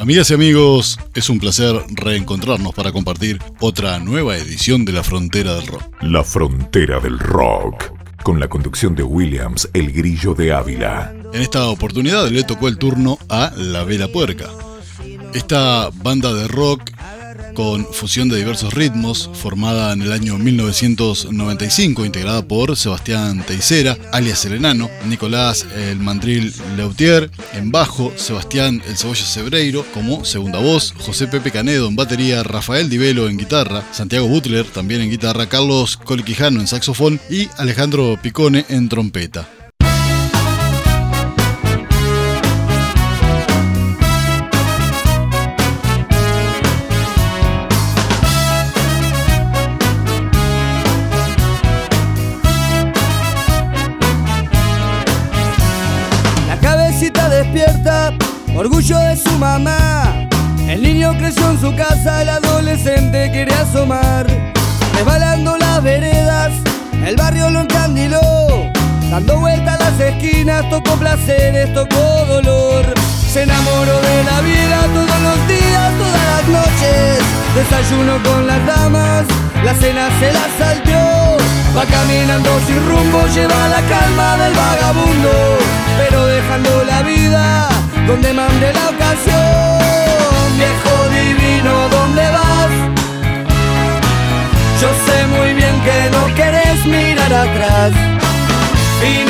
Amigas y amigos, es un placer reencontrarnos para compartir otra nueva edición de La Frontera del Rock. La Frontera del Rock, con la conducción de Williams, el grillo de Ávila. En esta oportunidad le tocó el turno a La Vela Puerca. Esta banda de rock con fusión de diversos ritmos, formada en el año 1995, integrada por Sebastián Teisera, alias El Enano, Nicolás El Mandril Leutier en bajo, Sebastián El Cebolla Cebreiro como segunda voz, José Pepe Canedo en batería, Rafael Divelo en guitarra, Santiago Butler también en guitarra, Carlos Coliquijano en saxofón y Alejandro Picone en trompeta. Resbalando las veredas, el barrio lo encandiló. Dando vueltas las esquinas, tocó placeres, tocó dolor. Se enamoró de la vida todos los días, todas las noches. Desayuno con las damas, la cena se la salteó. Va caminando sin rumbo, lleva la calma del vagabundo, pero dejando la vida donde mande Final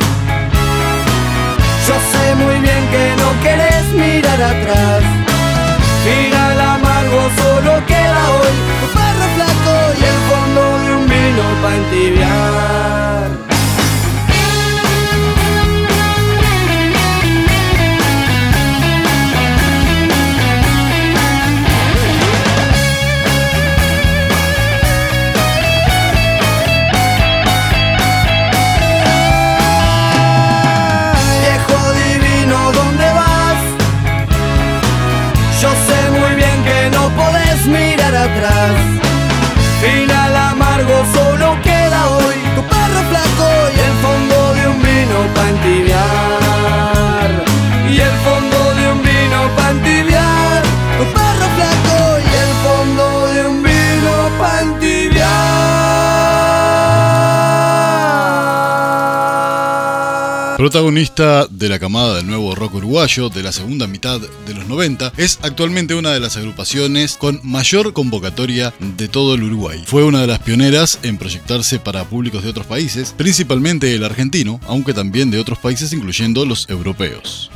Yo sé muy bien que no querés mirar atrás. Final amargo solo queda hoy tu perro flaco y el fondo de un vino para entibiar. Final Protagonista de la camada del nuevo rock uruguayo de la segunda mitad de los 90, es actualmente una de las agrupaciones con mayor convocatoria de todo el Uruguay. Fue una de las pioneras en proyectarse para públicos de otros países, principalmente el argentino, aunque también de otros países incluyendo los europeos.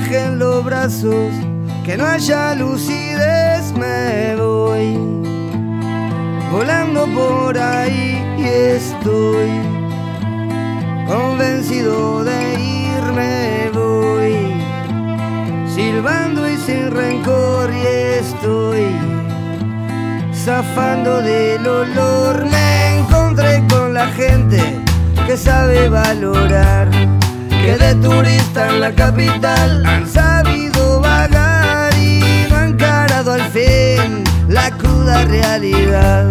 Bajen los brazos, que no haya lucidez, me voy. Volando por ahí y estoy convencido de irme voy. Silbando y sin rencor y estoy zafando del olor. Me encontré con la gente que sabe valorar de turista en la capital. Han sabido vagar y han encarado al fin la cruda realidad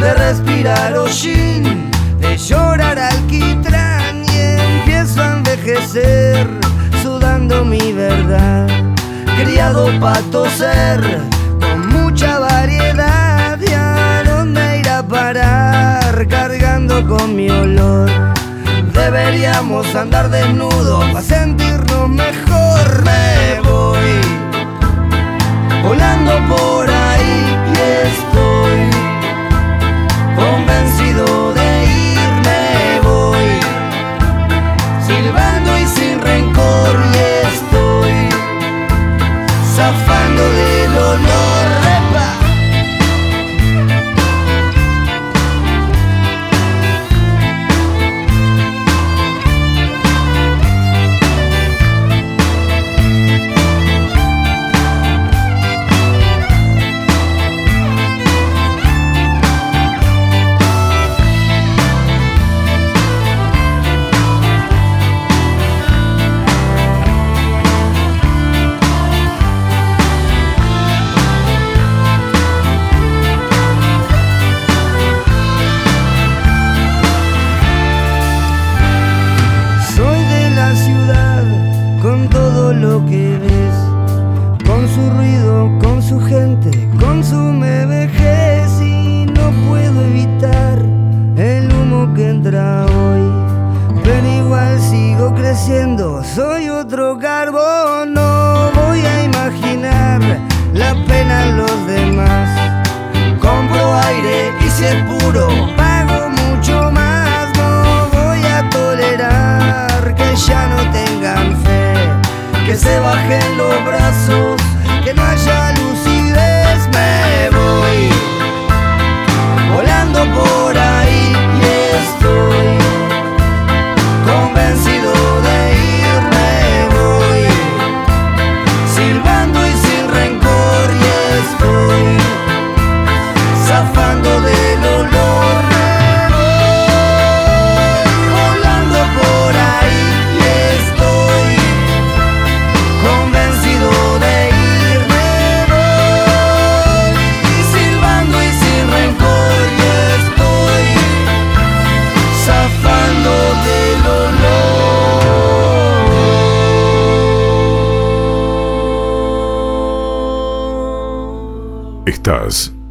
de respirar hollín, de llorar alquitrán y empiezo a envejecer sudando mi verdad, criado para toser con mucha variedad y a dónde ir parar cargando con mi olor Deberíamos andar desnudos para sentirnos mejor. Me voy volando por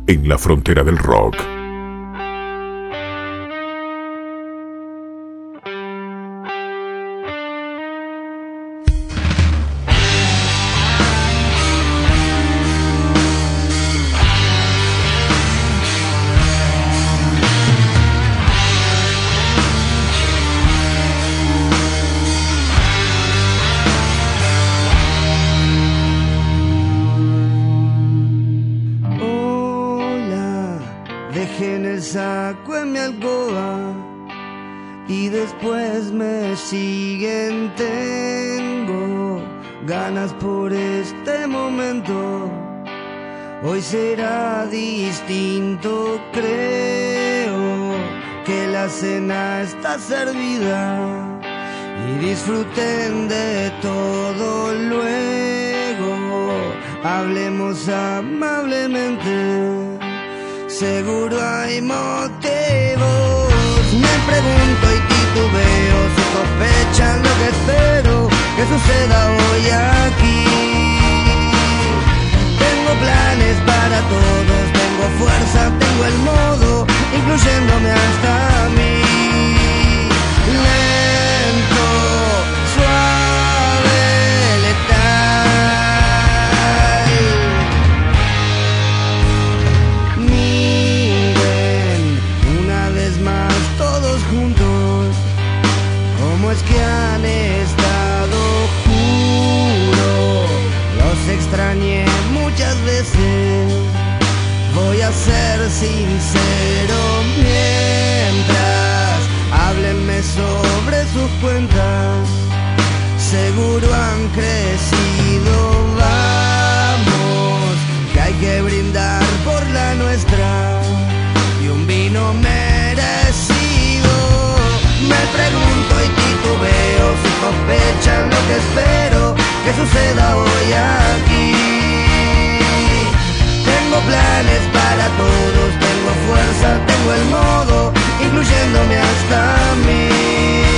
en la frontera del rock. seguro hay motivos. Me pregunto y titubeo, si sospechan lo que espero que suceda hoy aquí. Tengo planes para todos, tengo fuerza, tengo el modo, incluyéndome hasta a mí. Que han estado, juro, los extrañé muchas veces. Voy a ser sincero mientras háblenme sobre sus cuentas. Seguro han crecido, si sospechan lo que espero que suceda hoy aquí. Tengo planes para todos, tengo fuerza, tengo el modo, incluyéndome hasta mí.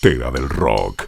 Frontera del Rock.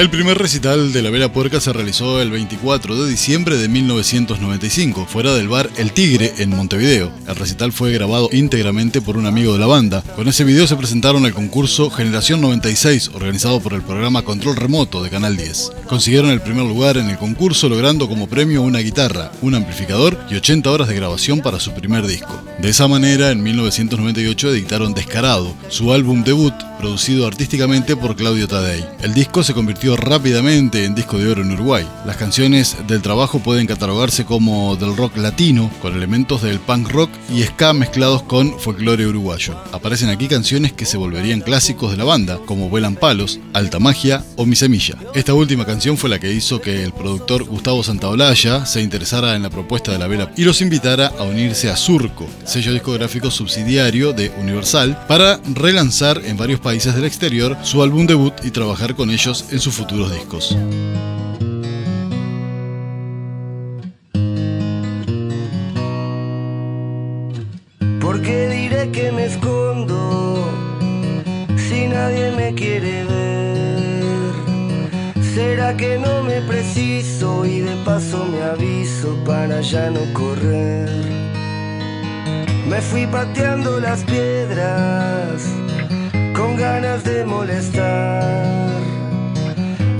El primer recital de La Vela Puerca se realizó el 24 de diciembre de 1995, fuera del bar El Tigre en Montevideo. El recital fue grabado íntegramente por un amigo de la banda. Con ese video se presentaron al concurso Generación 96, organizado por el programa Control Remoto de Canal 10. Consiguieron el primer lugar en el concurso, logrando como premio una guitarra, un amplificador y 80 horas de grabación para su primer disco. De esa manera, en 1998 editaron Descarado, su álbum debut, producido artísticamente por Claudio Tadei. El disco se convirtió rápidamente en disco de oro en Uruguay. Las canciones del trabajo pueden catalogarse como del rock latino, con elementos del punk rock y ska mezclados con folclore uruguayo. Aparecen aquí canciones que se volverían clásicos de la banda, como Vuelan Palos, Alta Magia o Mi Semilla. Esta última canción fue la que hizo que el productor Gustavo Santaolalla se interesara en la propuesta de la vela y los invitara a unirse a Surco, sello discográfico subsidiario de Universal, para relanzar en varios países del exterior su álbum debut y trabajar con ellos en sus futuros discos. Porque diré que me escondo si nadie me quiere ver. ¿Será que no me preciso y de paso me aviso para ya no correr? Me fui pateando las piedras con ganas de molestar.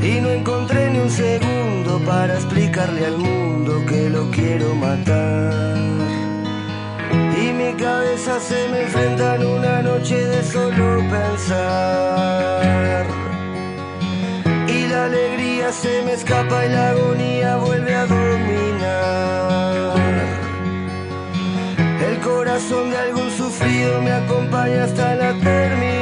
Y no encontré ni un segundo para explicarle al mundo que lo quiero matar. Y mi cabeza se me enfrenta en una noche de solo pensar. Y la alegría se me escapa y la agonía vuelve a dominar. El corazón de algún sufrido me acompaña hasta la terminal.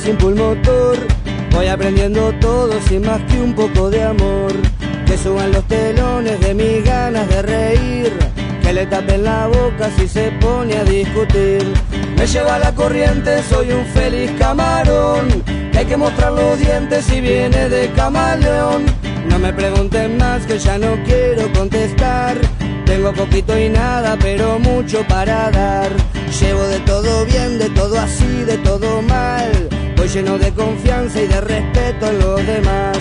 Sin pulmotor. Voy aprendiendo todo sin más que un poco de amor. Que suban los telones de mis ganas de reír. Que le tapen la boca si se pone a discutir. Me lleva la corriente, soy un feliz camarón. Hay que mostrar los dientes si viene de camaleón. No me pregunten más que ya no quiero contestar. Tengo poquito y nada, pero mucho para dar. Llevo de todo bien, de todo así, de todo mal. Voy lleno de confianza y de respeto en los demás.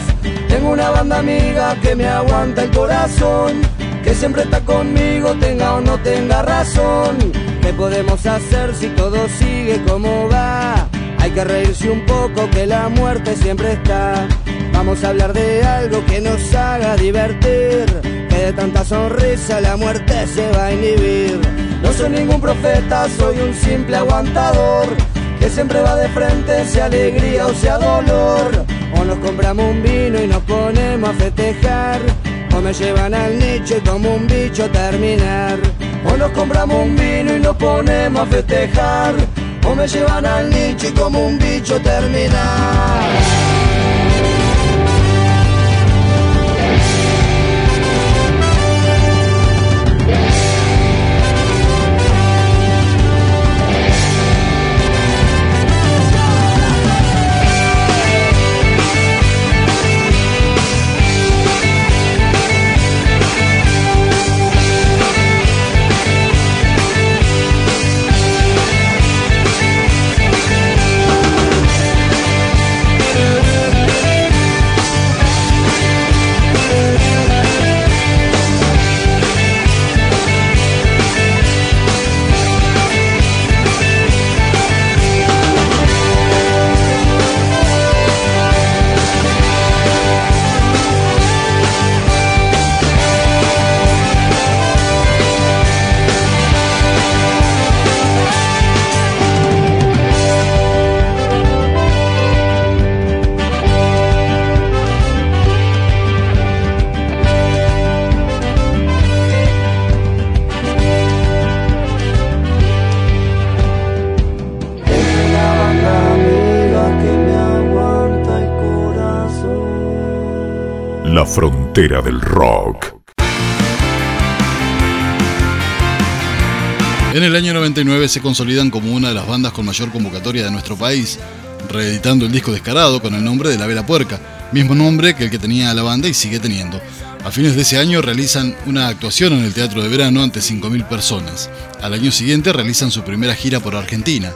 Tengo una banda amiga que me aguanta el corazón. Que siempre está conmigo, tenga o no tenga razón. ¿Qué podemos hacer si todo sigue como va? Hay que reírse un poco que la muerte siempre está. Vamos a hablar de algo que nos haga divertir. Que de tanta sonrisa la muerte se va a inhibir. No soy ningún profeta, soy un simple aguantador. Que siempre va de frente, sea alegría o sea dolor. O nos compramos un vino y nos ponemos a festejar. O me llevan al nicho y como un bicho terminar. O nos compramos un vino y nos ponemos a festejar, o me llevan al nicho y como un bicho terminar. Frontera del rock. En el año 99 se consolidan como una de las bandas con mayor convocatoria de nuestro país, reeditando el disco Descarado con el nombre de La Vela Puerca, mismo nombre que el que tenía la banda y sigue teniendo. A fines de ese año realizan una actuación en el Teatro de Verano ante 5.000 personas. Al año siguiente realizan su primera gira por Argentina.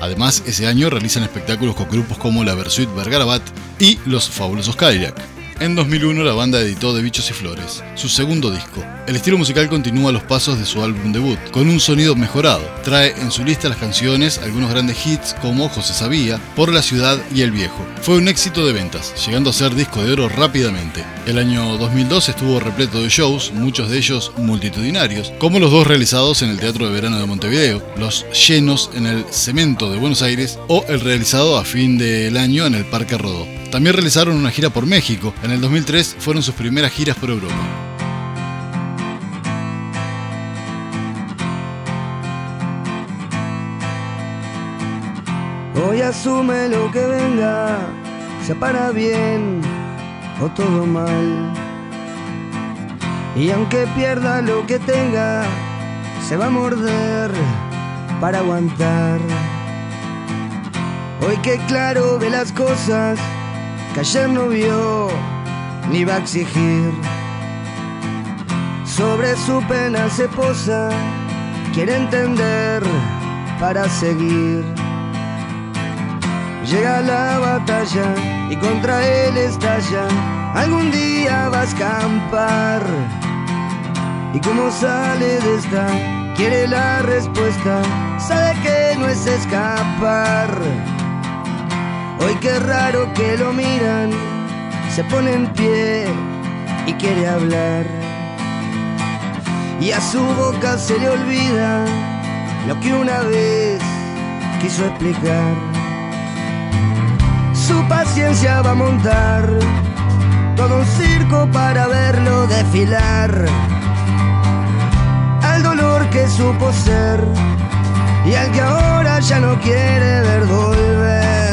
Además, ese año realizan espectáculos con grupos como la Versuit Vergarabat y Los Fabulosos Kayak. En 2001 la banda editó De Bichos y Flores, su segundo disco. El estilo musical continúa los pasos de su álbum debut, con un sonido mejorado. Trae en su lista las canciones algunos grandes hits como José Sabía, Por la Ciudad y El Viejo. Fue un éxito de ventas, llegando a ser disco de oro rápidamente. El año 2002 estuvo repleto de shows, muchos de ellos multitudinarios, como los dos realizados en el Teatro de Verano de Montevideo, los llenos en el Cemento de Buenos Aires o el realizado a fin del año en el Parque Rodó. También realizaron una gira por México. En el 2003 fueron sus primeras giras por Europa. Hoy asume lo que venga, sea para bien o todo mal. Y aunque pierda lo que tenga, se va a morder para aguantar. Hoy que claro ve las cosas, que ayer no vio ni va a exigir. Sobre su pena se posa, quiere entender para seguir. Llega la batalla y contra él estalla, algún día va a escampar. Y como sale de esta, quiere la respuesta, sabe que no es escapar. Hoy qué raro que lo miran, se pone en pie y quiere hablar. Y a su boca se le olvida lo que una vez quiso explicar. Su paciencia va a montar todo un circo para verlo desfilar. Al dolor que supo ser y al que ahora ya no quiere ver volver.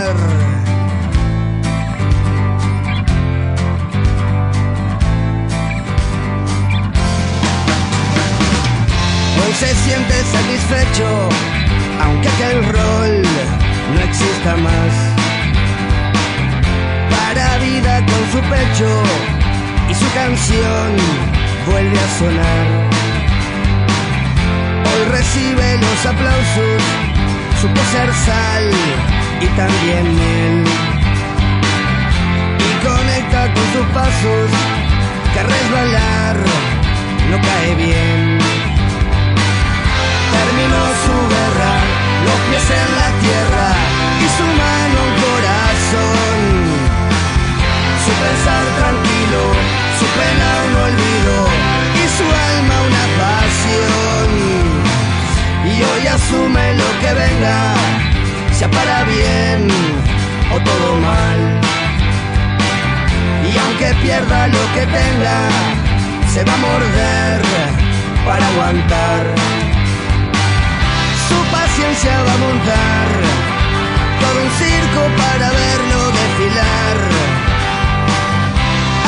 Se siente satisfecho, aunque aquel rol no exista más. Para vida con su pecho y su canción vuelve a sonar. Hoy recibe los aplausos, supo ser sal y también miel. Y conecta con sus pasos, que resbalar no cae bien terminó su guerra, los pies en la tierra y su mano un corazón. Su pensar tranquilo, su pena un olvido y su alma una pasión. Y hoy asume lo que venga, sea para bien o todo mal. Y aunque pierda lo que tenga, se va a morder para aguantar paciencia va a montar todo un circo para verlo desfilar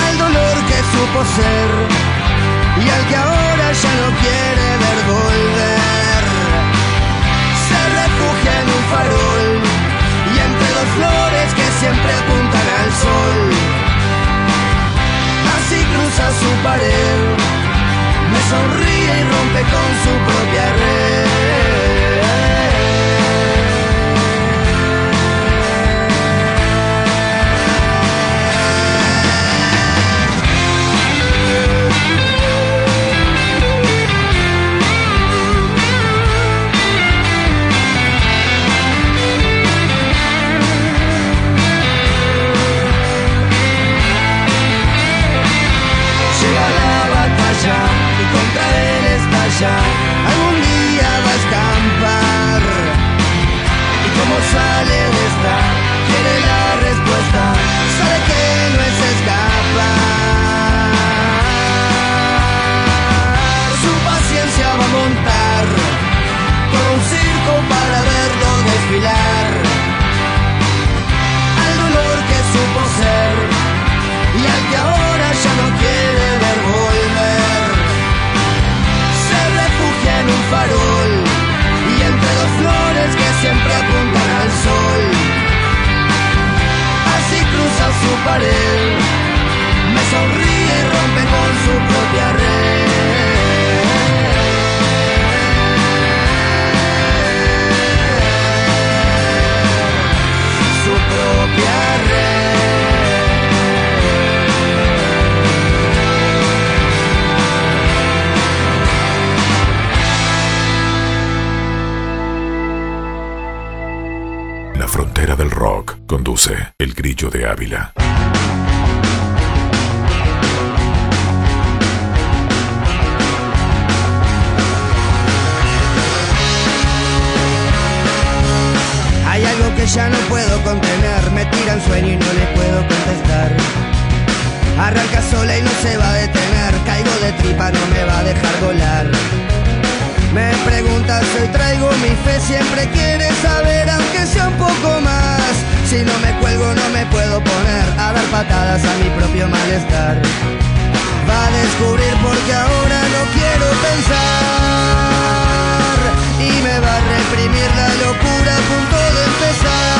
al dolor que supo ser y al que ahora ya no quiere ver volver. Y no le puedo contestar. Arranca sola y no se va a detener, caigo de tripa, no me va a dejar volar. Me preguntas, hoy traigo mi fe, siempre quiere saber, aunque sea un poco más. Si no me cuelgo, no me puedo poner a dar patadas a mi propio malestar. Va a descubrir porque ahora no quiero pensar y me va a reprimir la locura a punto de empezar.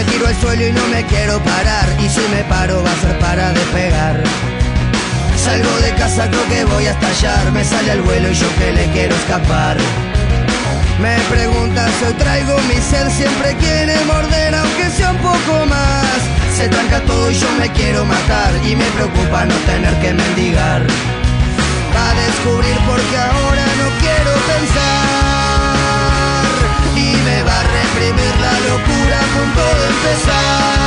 Me tiro al suelo y no me quiero parar y si me paro va a ser para despegar. Salgo de casa, creo que voy a estallar. Me sale al vuelo y yo que le quiero escapar. Me preguntas, hoy traigo mi ser, siempre quiere morder, aunque sea un poco más. Se tranca todo y yo me quiero matar, y me preocupa no tener que mendigar. Va a descubrir porque ahora no quiero pensar, y me va a reprimir la locura a punto de empezar.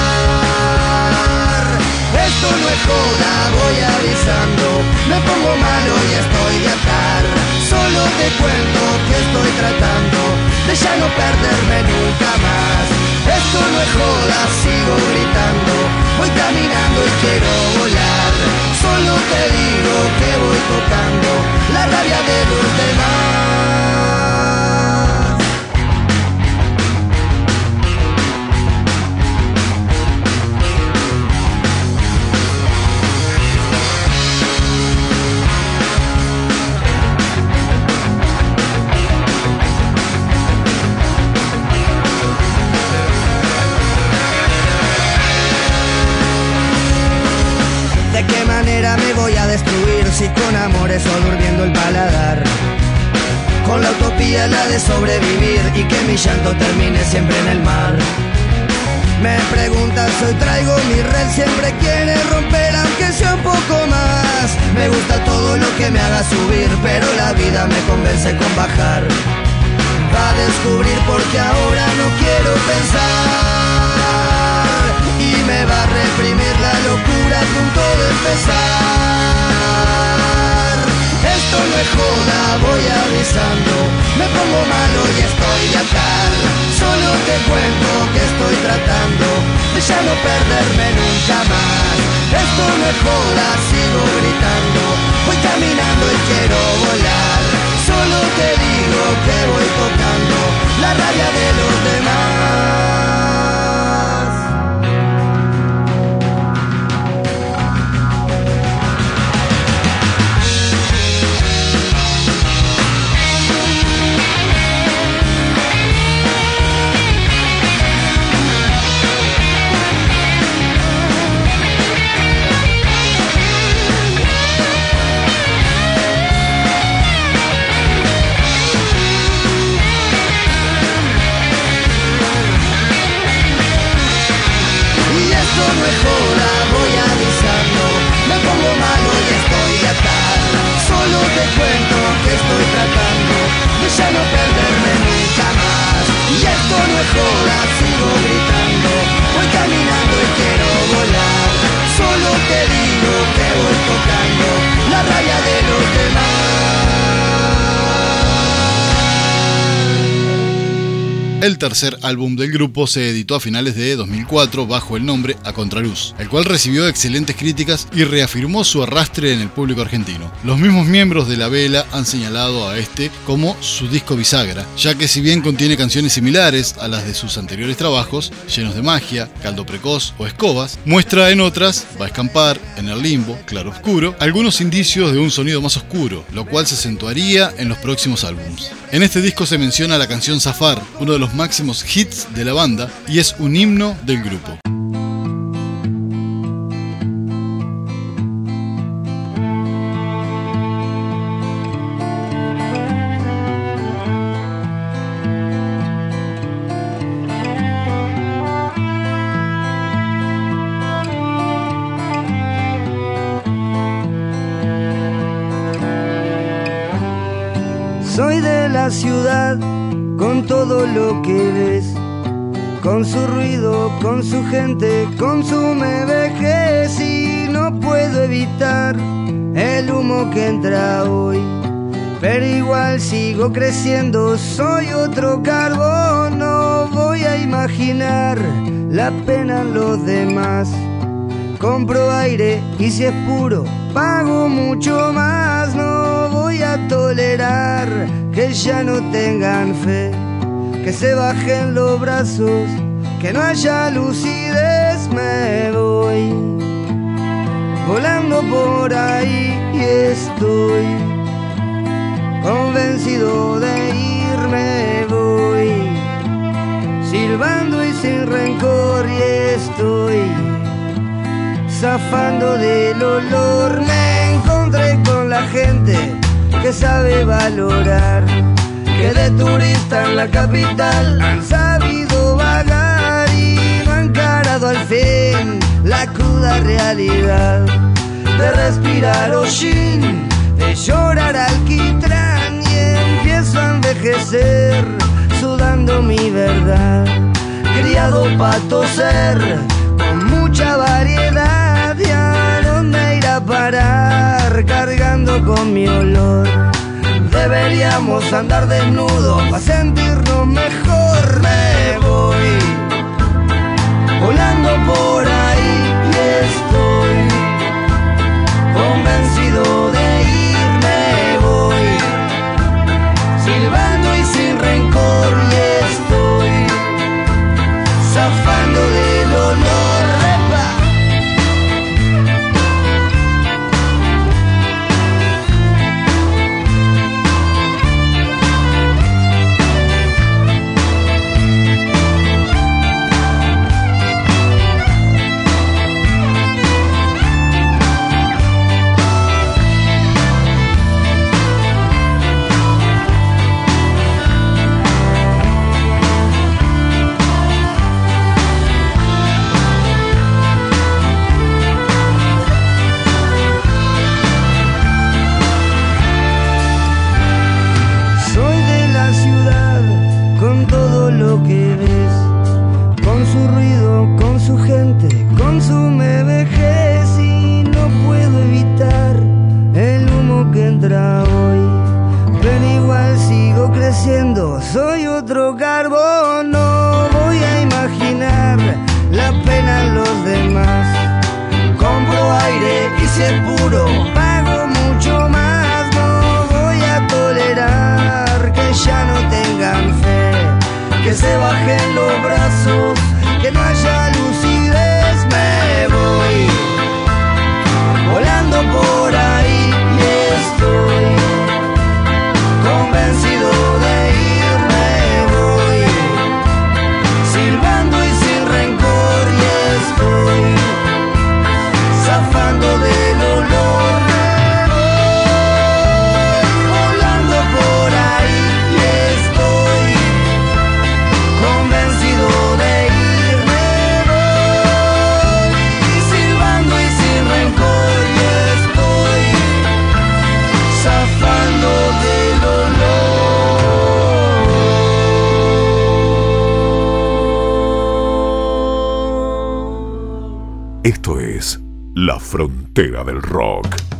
Esto no es joda, voy avisando, me pongo malo y estoy de atar. Solo te cuento que estoy tratando de ya no perderme nunca más. Esto no es joda, sigo gritando, voy caminando y quiero volar. Solo te digo que voy tocando la rabia de los demás. Me voy a destruir si con amores o durmiendo el paladar? Con la utopía la de sobrevivir y que mi llanto termine siempre en el mar. Me preguntas, hoy traigo mi red, siempre quiere romper aunque sea un poco más. Me gusta todo lo que me haga subir, pero la vida me convence con bajar. Va a descubrir porque ahora no quiero pensar me va a reprimir la locura a punto de empezar. Esto no es joda, voy avisando, me pongo malo y estoy de atar. Solo te cuento que estoy tratando de ya no perderme nunca más. Esto no es joda, sigo gritando, voy caminando y quiero volar. Solo te digo que voy tocando la rabia de los demás. Te cuento que estoy tratando De ya no perderme nunca más. Y esto no es joda, sigo gritando El tercer álbum del grupo se editó a finales de 2004 bajo el nombre A Contraluz, el cual recibió excelentes críticas y reafirmó su arrastre en el público argentino. Los mismos miembros de La Vela han señalado a este como su disco bisagra, ya que si bien contiene canciones similares a las de sus anteriores trabajos, llenos de magia, caldo precoz o escobas, muestra en otras, Va a escampar, En el limbo, Claro Oscuro, algunos indicios de un sonido más oscuro, lo cual se acentuaría en los próximos álbums. En este disco se menciona la canción Zafar, uno de los máximos hits de la banda, y es un himno del grupo. Consume vejez y no puedo evitar el humo que entra hoy. Pero igual sigo creciendo, soy otro carbón, no voy a imaginar la pena en los demás. Compro aire y si es puro, pago mucho más, no voy a tolerar que ya no tengan fe, que se bajen los brazos, que no haya lucidez, me voy. Volando por ahí y estoy. Convencido de irme voy. Silbando y sin rencor y estoy. Zafando del olor. Me encontré con la gente que sabe valorar. Que de turista en la capital han sabido cruda realidad de respirar hollín, de llorar alquitrán y empiezo a envejecer sudando mi verdad. Criado para toser con mucha variedad y a dónde ir a parar cargando con mi olor. Deberíamos andar desnudos para sentirnos mejor. Me voy volando por zafando del se bajen los Frontera del Rock.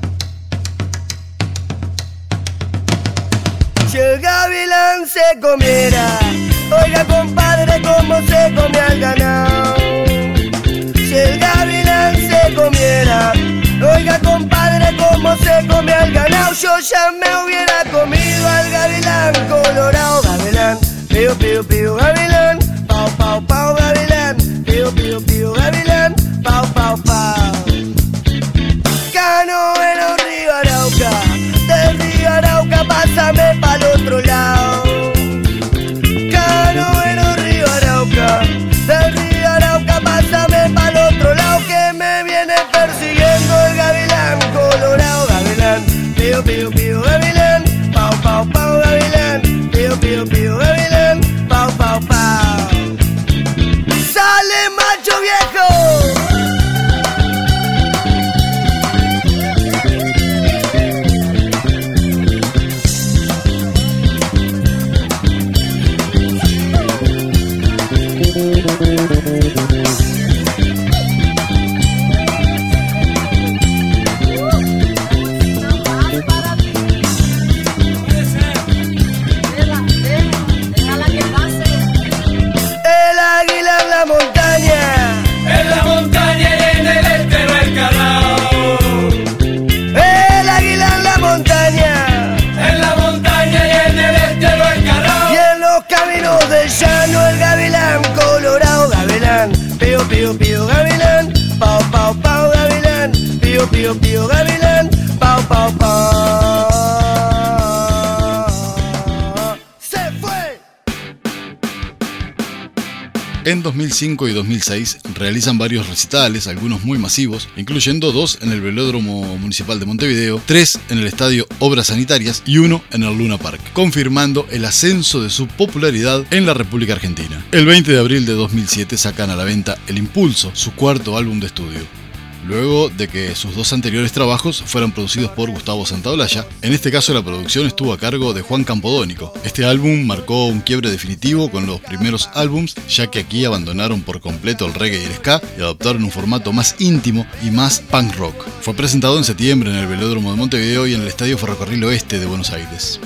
2005 y 2006 realizan varios recitales, algunos muy masivos, incluyendo dos en el Velódromo Municipal de Montevideo, tres en el Estadio Obras Sanitarias y uno en el Luna Park, confirmando el ascenso de su popularidad en la República Argentina. El 20 de abril de 2007 sacan a la venta El Impulso, su cuarto álbum de estudio. Luego de que sus dos anteriores trabajos fueran producidos por Gustavo Santaolalla, en este caso la producción estuvo a cargo de Juan Campodónico. Este álbum marcó un quiebre definitivo con los primeros álbums, ya que aquí abandonaron por completo el reggae y el ska y adoptaron un formato más íntimo y más punk rock. Fue presentado en septiembre en el Velódromo de Montevideo y en el Estadio Ferrocarril Oeste de Buenos Aires.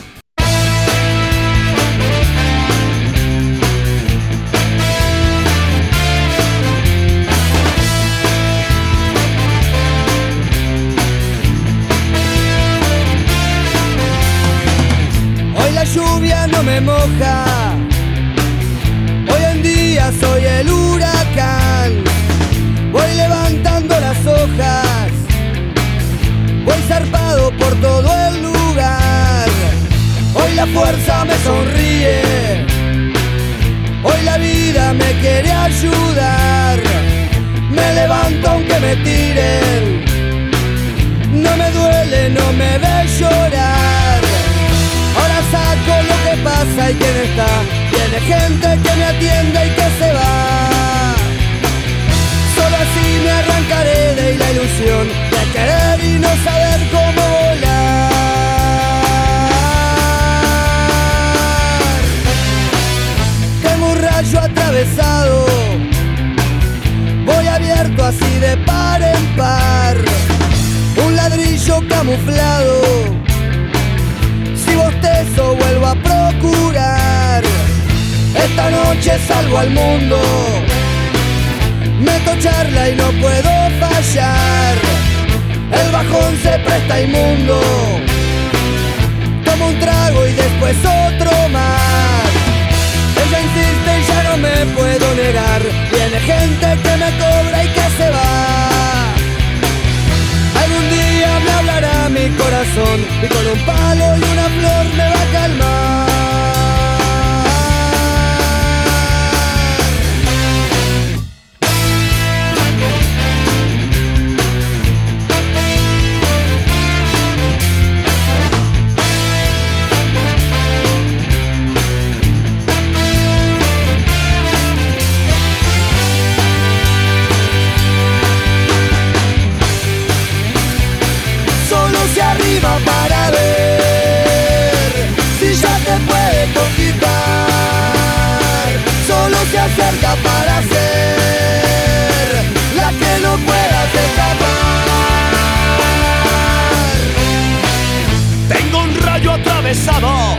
Por todo el lugar. Hoy la fuerza me sonríe. Hoy la vida me quiere ayudar. Me levanto aunque me tiren. No me duele, no me ve llorar. Ahora saco lo que pasa y quién está. Tiene gente que me atiende y que se va. Solo así me arrancaré de la ilusión de querer y no saber cómo atravesado. Voy abierto así de par en par. Un ladrillo camuflado. Si bostezo vuelvo a procurar. Esta noche salgo al mundo. Meto charla y no puedo fallar. El bajón se presta inmundo. Tomo un trago y después otro más. Ella insiste no me puedo negar. Viene gente que me cobra y que se va. Algún día me hablará mi corazón y con un palo y una flor me va a calmar. Tengo un rayo atravesado.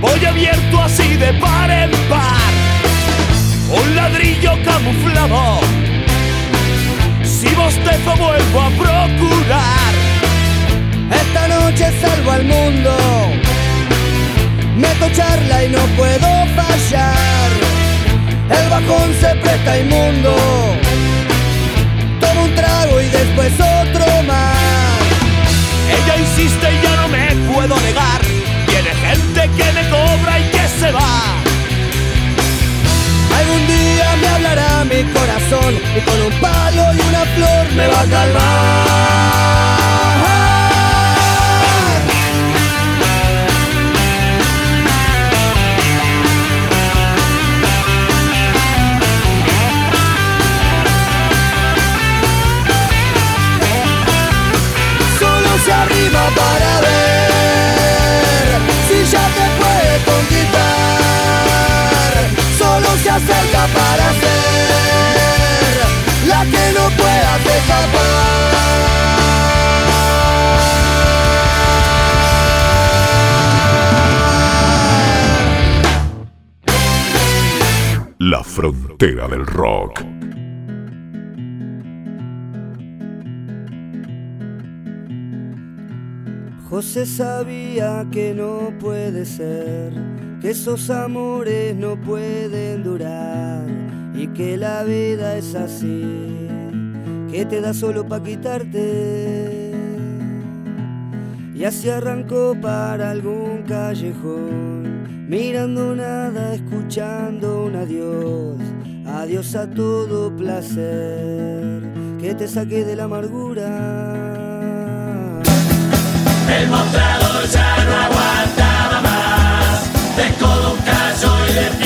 Voy abierto así de par en par. Un ladrillo camuflado. Si bostezo vuelvo a procurar. Esta noche salgo al mundo. Meto charla y no puedo fallar. El bajón se presta inmundo. Un trago y después otro más. Ella insiste y ya no me puedo negar. Tiene gente que me cobra y que se va. Algún día me hablará mi corazón y con un palo y una flor me va a calmar. Para ver si ya te puede conquistar. Solo se acerca para ser la que no puedas escapar. la frontera del rock. José sabía que no puede ser, que esos amores no pueden durar y que la vida es así, que te da solo para quitarte. Y así arrancó para algún callejón, mirando nada, escuchando un adiós, adiós a todo placer, que te saque de la amargura. El mostrador ya no aguantaba más, de codo un callo y de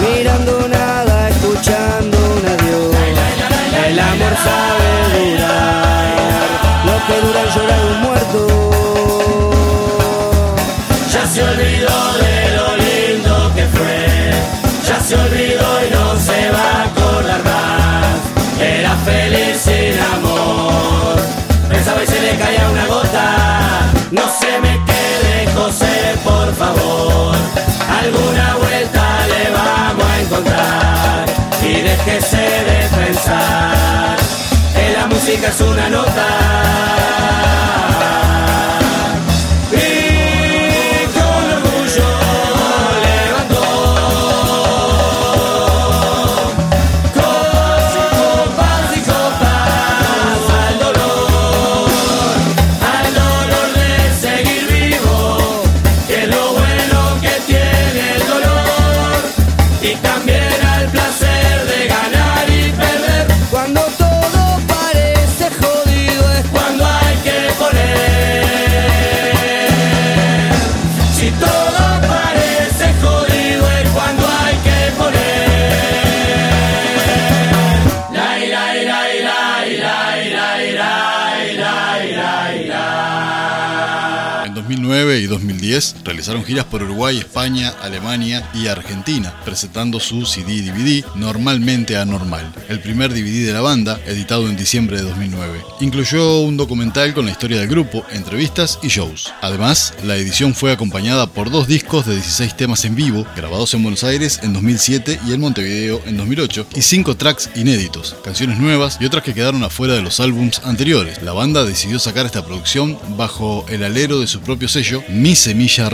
mirando nada, escuchando un adiós. El amor sabe durar, lo que dura llorar un muerto. Ya se olvidó de lo lindo que fue. Ya se olvidó y no se va a acordar más. Era feliz sin amor. Pensaba y se le caía una gota. No se me Alguna vuelta le vamos a encontrar. Y déjese de pensar. Que la música es una nota. yes. Realizaron giras por Uruguay, España, Alemania y Argentina, presentando su CD DVD Normalmente Anormal, el primer DVD de la banda, editado en diciembre de 2009. Incluyó un documental con la historia del grupo, entrevistas y shows. Además, la edición fue acompañada por dos discos de 16 temas en vivo, grabados en Buenos Aires en 2007 y en Montevideo en 2008, y cinco tracks inéditos, canciones nuevas y otras que quedaron afuera de los álbums anteriores. La banda decidió sacar esta producción bajo el alero de su propio sello, Mi Semilla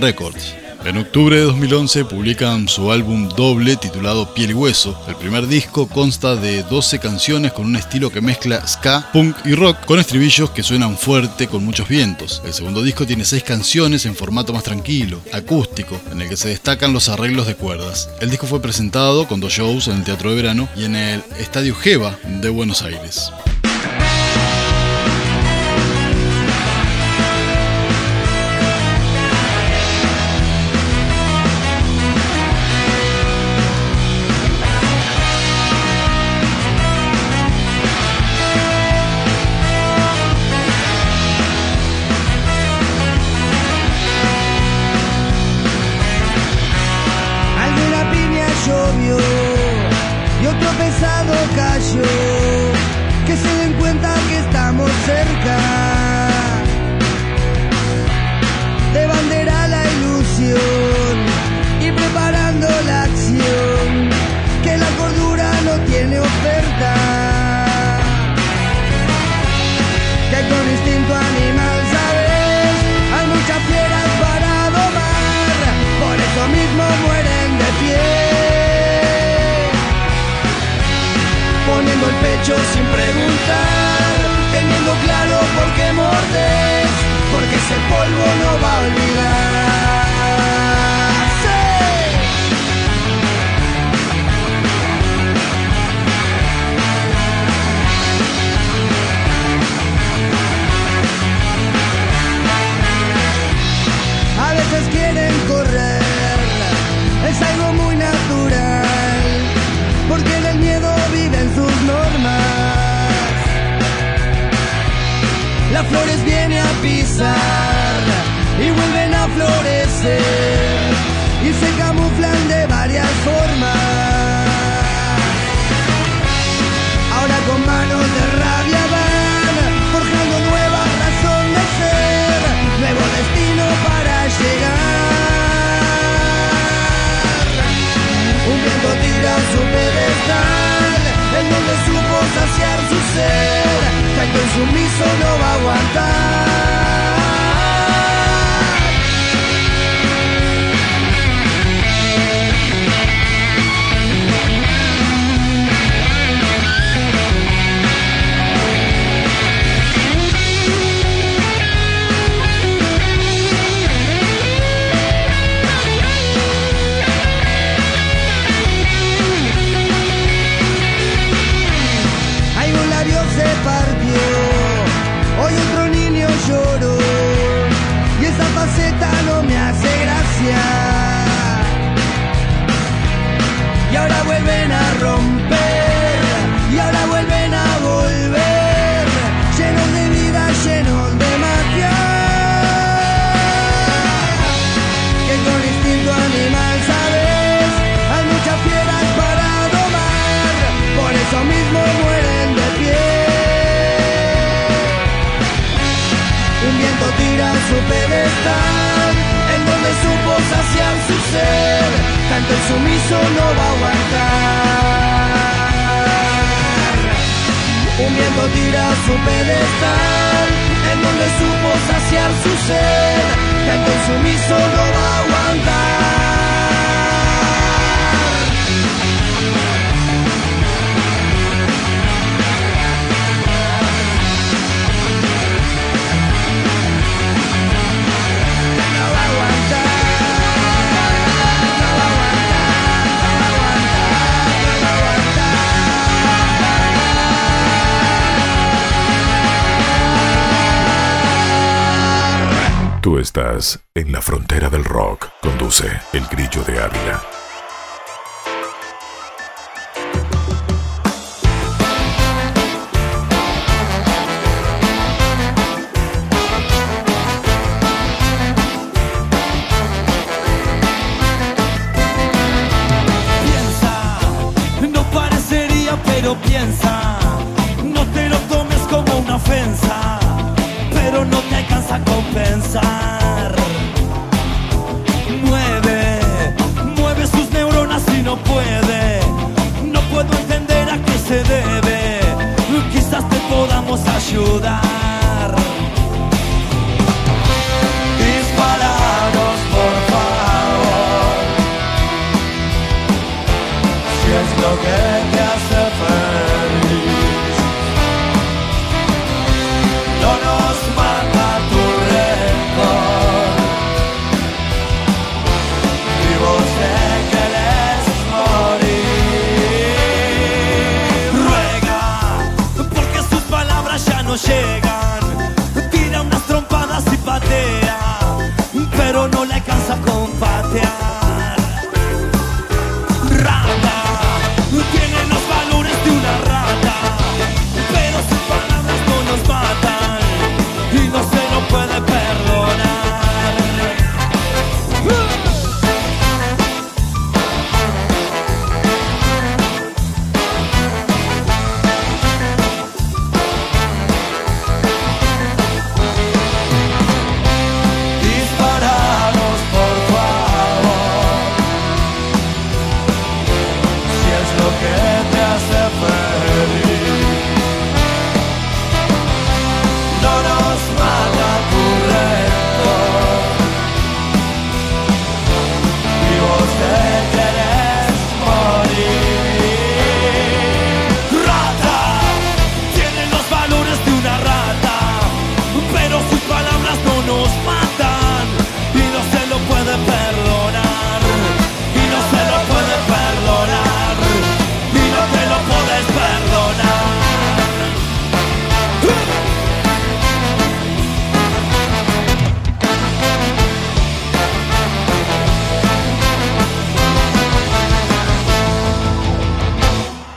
En octubre de 2011 publican su álbum doble titulado Piel y Hueso. El primer disco consta de 12 canciones con un estilo que mezcla ska, punk y rock con estribillos que suenan fuerte con muchos vientos. El segundo disco tiene 6 canciones en formato más tranquilo, acústico, en el que se destacan los arreglos de cuerdas. El disco fue presentado con dos shows en el Teatro de Verano y en el Estadio Geva de Buenos Aires.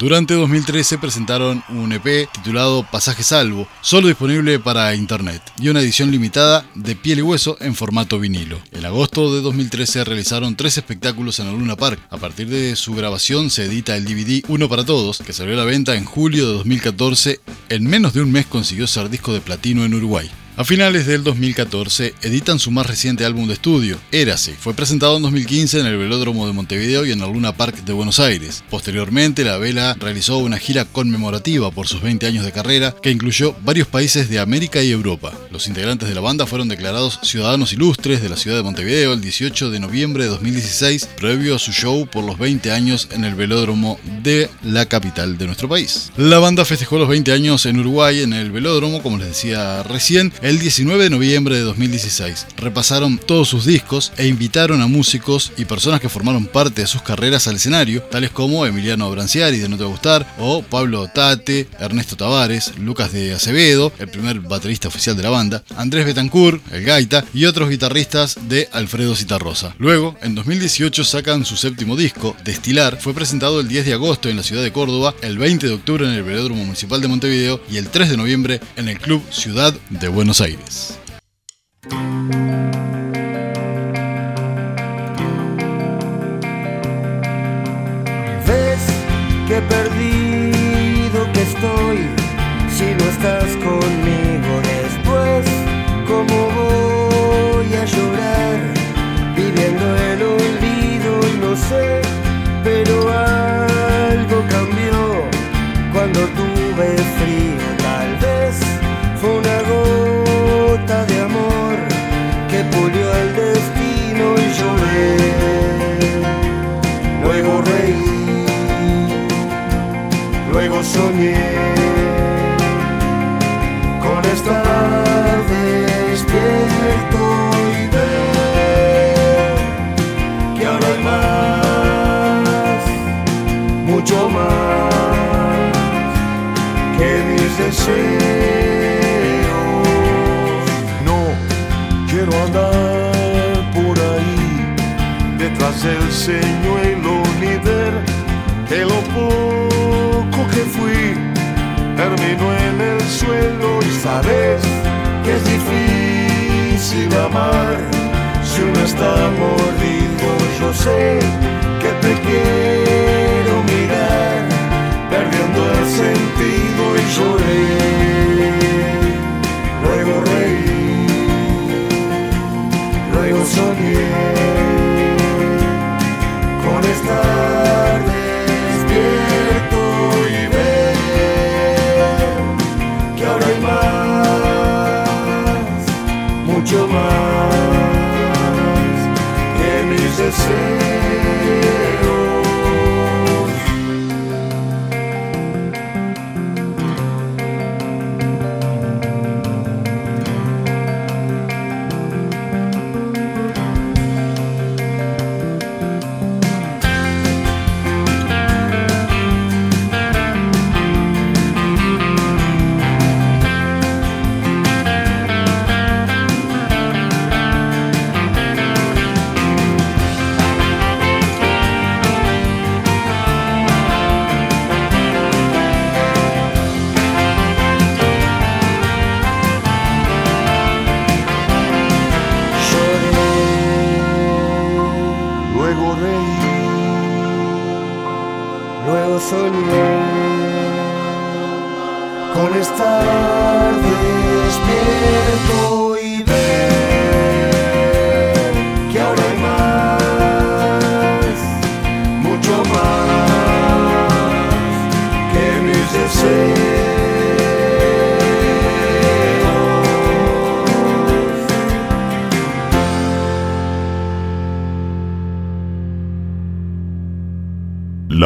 Durante 2013 presentaron un EP titulado Pasaje Salvo, solo disponible para internet, y una edición limitada de piel y hueso en formato vinilo. En agosto de 2013 realizaron tres espectáculos en el Luna Park. A partir de su grabación se edita el DVD Uno para Todos, que salió a la venta en julio de 2014. En menos de un mes consiguió ser disco de platino en Uruguay. A finales del 2014 editan su más reciente álbum de estudio, Érase. Fue presentado en 2015 en el Velódromo de Montevideo y en el Luna Park de Buenos Aires. Posteriormente, la vela realizó una gira conmemorativa por sus 20 años de carrera que incluyó varios países de América y Europa. Los integrantes de la banda fueron declarados ciudadanos ilustres de la ciudad de Montevideo el 18 de noviembre de 2016, previo a su show por los 20 años en el Velódromo de la capital de nuestro país. La banda festejó los 20 años en Uruguay en el Velódromo, como les decía recién, el 19 de noviembre de 2016. Repasaron todos sus discos e invitaron a músicos y personas que formaron parte de sus carreras al escenario, tales como Emiliano Branciari de No Te Gustar, o Pablo Tate, Ernesto Tavares, Lucas de Acevedo, el primer baterista oficial de la banda, Andrés Betancourt, el gaita, y otros guitarristas de Alfredo Citarrosa. Luego, en 2018 sacan su séptimo disco, Destilar, fue presentado el 10 de agosto en la ciudad de Córdoba, el 20 de octubre en el Velódromo Municipal de Montevideo y el 3 de noviembre en el Club Ciudad de Buenos Aires.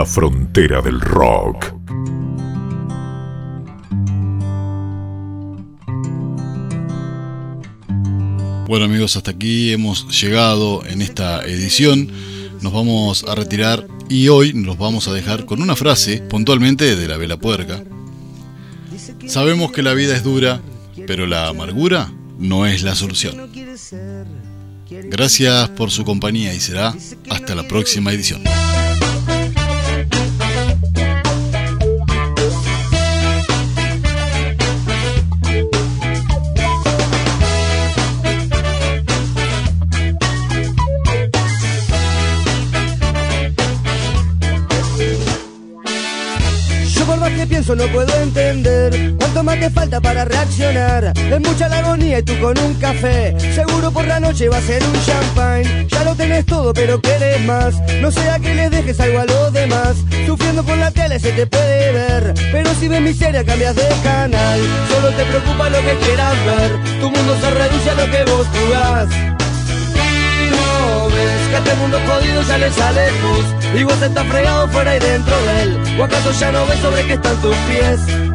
Frontera del rock. Bueno amigos, hasta aquí hemos llegado en esta edición. Nos vamos a retirar y hoy nos vamos a dejar con una frase puntualmente de la vela puerca. Sabemos que la vida es dura, pero la amargura no es la solución. Gracias por su compañía y será hasta la próxima edición. Pienso no puedo entender cuánto más te falta para reaccionar. Es mucha la agonía y tú con un café. Seguro por la noche va a ser un champagne. Ya lo tenés todo, pero querés más. No sea que les dejes algo a los demás. Sufriendo con la tele se te puede ver. Pero si ves miseria, cambias de canal. Solo te preocupa lo que quieras ver. Tu mundo se reduce a lo que vos jugás que a este mundo jodido ya le sale Y vos estás fregado fuera y dentro de él ¿O acaso ya no ves sobre qué están tus pies?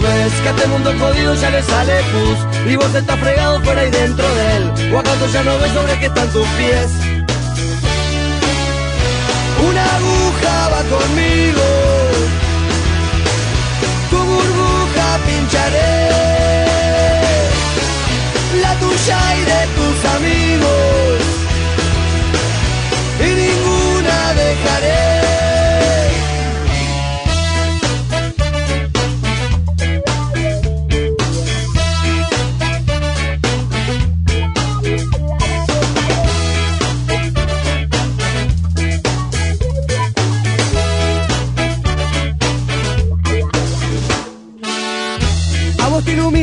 ves que a este mundo jodido ya le sale pus Y vos estás fregado fuera y dentro de él. ¿O ya no ves sobre qué están tus pies? Una aguja va conmigo Tu burbuja pincharé. La tuya y de tus amigos Y ninguna dejaré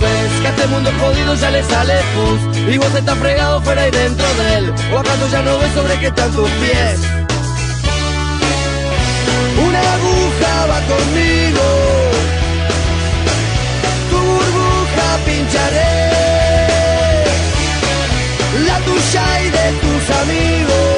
que a este mundo jodido ya le sale pus. Y vos estás fregado fuera y dentro de él. ¿O acaso ya no ves sobre qué están tus pies? Una aguja va conmigo. Tu burbuja pincharé. La tuya y de tus amigos